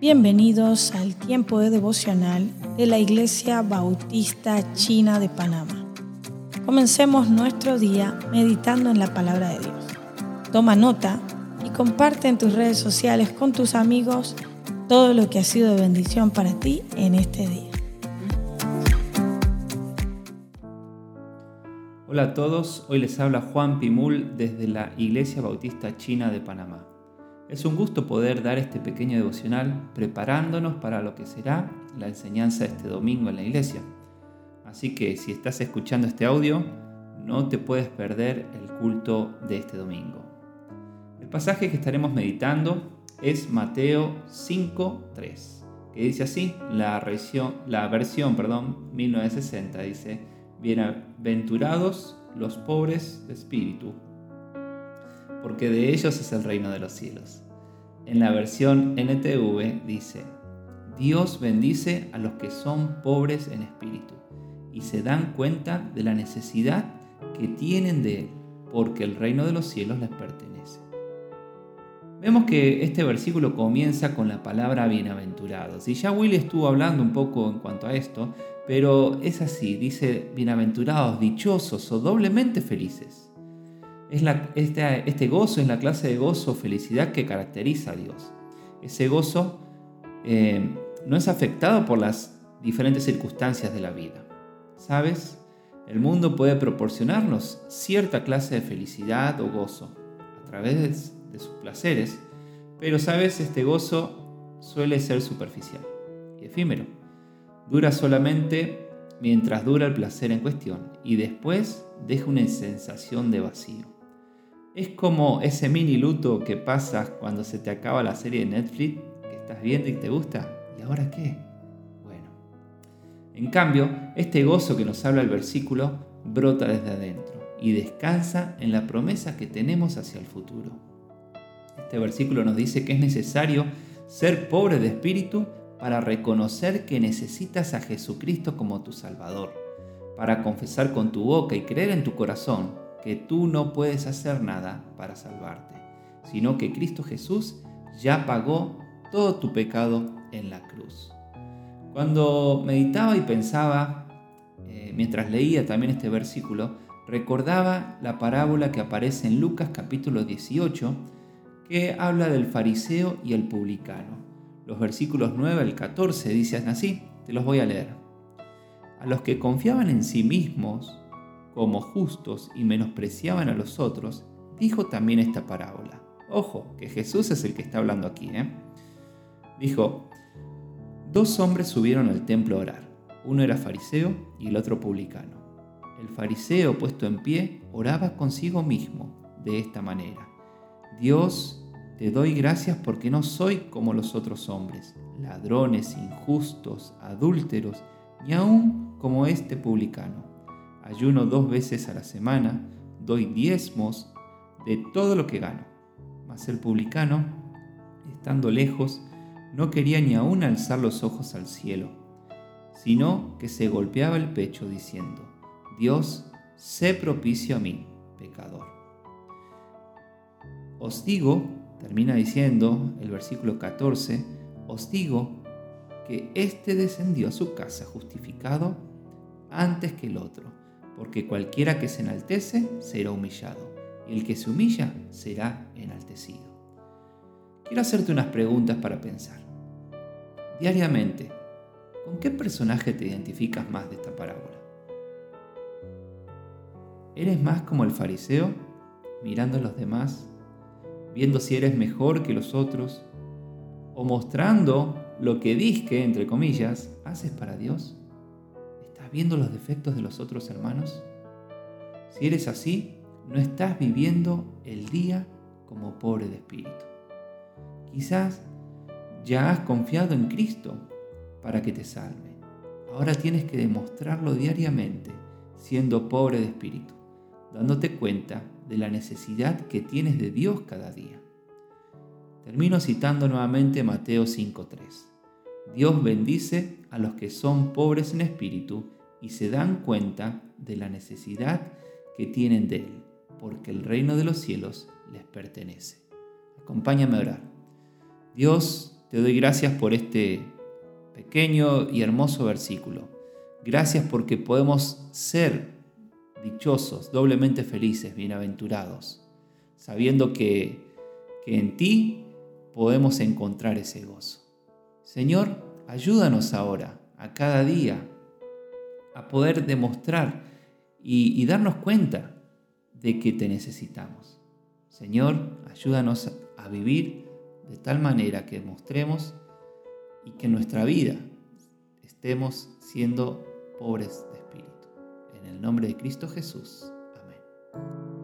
Bienvenidos al tiempo de devocional de la Iglesia Bautista China de Panamá. Comencemos nuestro día meditando en la palabra de Dios. Toma nota y comparte en tus redes sociales con tus amigos todo lo que ha sido de bendición para ti en este día. Hola a todos, hoy les habla Juan Pimul desde la Iglesia Bautista China de Panamá. Es un gusto poder dar este pequeño devocional preparándonos para lo que será la enseñanza este domingo en la iglesia. Así que si estás escuchando este audio, no te puedes perder el culto de este domingo. El pasaje que estaremos meditando es Mateo 5.3, que dice así, la versión, la versión perdón, 1960 dice, Bienaventurados los pobres de espíritu, porque de ellos es el reino de los cielos. En la versión NTV dice, Dios bendice a los que son pobres en espíritu y se dan cuenta de la necesidad que tienen de Él, porque el reino de los cielos les pertenece. Vemos que este versículo comienza con la palabra bienaventurados. Y ya Willy estuvo hablando un poco en cuanto a esto, pero es así, dice bienaventurados, dichosos o doblemente felices. Es este, este, gozo es la clase de gozo o felicidad que caracteriza a Dios. Ese gozo eh, no es afectado por las diferentes circunstancias de la vida. ¿Sabes? El mundo puede proporcionarnos cierta clase de felicidad o gozo a través de sus placeres, pero sabes, este gozo suele ser superficial y efímero. Dura solamente mientras dura el placer en cuestión y después deja una sensación de vacío. Es como ese mini luto que pasas cuando se te acaba la serie de Netflix que estás viendo y te gusta. ¿Y ahora qué? Bueno. En cambio, este gozo que nos habla el versículo brota desde adentro y descansa en la promesa que tenemos hacia el futuro. Este versículo nos dice que es necesario ser pobre de espíritu para reconocer que necesitas a Jesucristo como tu Salvador, para confesar con tu boca y creer en tu corazón que tú no puedes hacer nada para salvarte, sino que Cristo Jesús ya pagó todo tu pecado en la cruz. Cuando meditaba y pensaba, eh, mientras leía también este versículo, recordaba la parábola que aparece en Lucas capítulo 18, que habla del fariseo y el publicano. Los versículos 9 al 14 dicen así, te los voy a leer. A los que confiaban en sí mismos como justos y menospreciaban a los otros, dijo también esta parábola. Ojo, que Jesús es el que está hablando aquí. ¿eh? Dijo, dos hombres subieron al templo a orar. Uno era fariseo y el otro publicano. El fariseo, puesto en pie, oraba consigo mismo de esta manera. Dios, te doy gracias porque no soy como los otros hombres, ladrones, injustos, adúlteros, ni aún como este publicano ayuno dos veces a la semana, doy diezmos de todo lo que gano. Mas el publicano, estando lejos, no quería ni aún alzar los ojos al cielo, sino que se golpeaba el pecho diciendo, Dios, sé propicio a mí, pecador. Os digo, termina diciendo el versículo 14, os digo que éste descendió a su casa justificado antes que el otro porque cualquiera que se enaltece será humillado, y el que se humilla será enaltecido. Quiero hacerte unas preguntas para pensar. Diariamente, ¿con qué personaje te identificas más de esta parábola? ¿Eres más como el fariseo, mirando a los demás, viendo si eres mejor que los otros, o mostrando lo que disque, entre comillas, haces para Dios? Viendo los defectos de los otros hermanos? Si eres así, no estás viviendo el día como pobre de espíritu. Quizás ya has confiado en Cristo para que te salve. Ahora tienes que demostrarlo diariamente siendo pobre de espíritu, dándote cuenta de la necesidad que tienes de Dios cada día. Termino citando nuevamente Mateo 5.3. Dios bendice a los que son pobres en espíritu y se dan cuenta de la necesidad que tienen de Él, porque el reino de los cielos les pertenece. Acompáñame a orar. Dios, Te doy gracias por este pequeño y hermoso versículo. Gracias porque podemos ser dichosos, doblemente felices, bienaventurados, sabiendo que, que en ti podemos encontrar ese gozo. Señor, ayúdanos ahora, a cada día, a poder demostrar y, darnos cuenta de que te necesitamos. Señor, ayúdanos a vivir de tal manera que mostremos y que en nuestra vida estemos siendo pobres de espíritu. En el nombre de Cristo Jesús. Amén.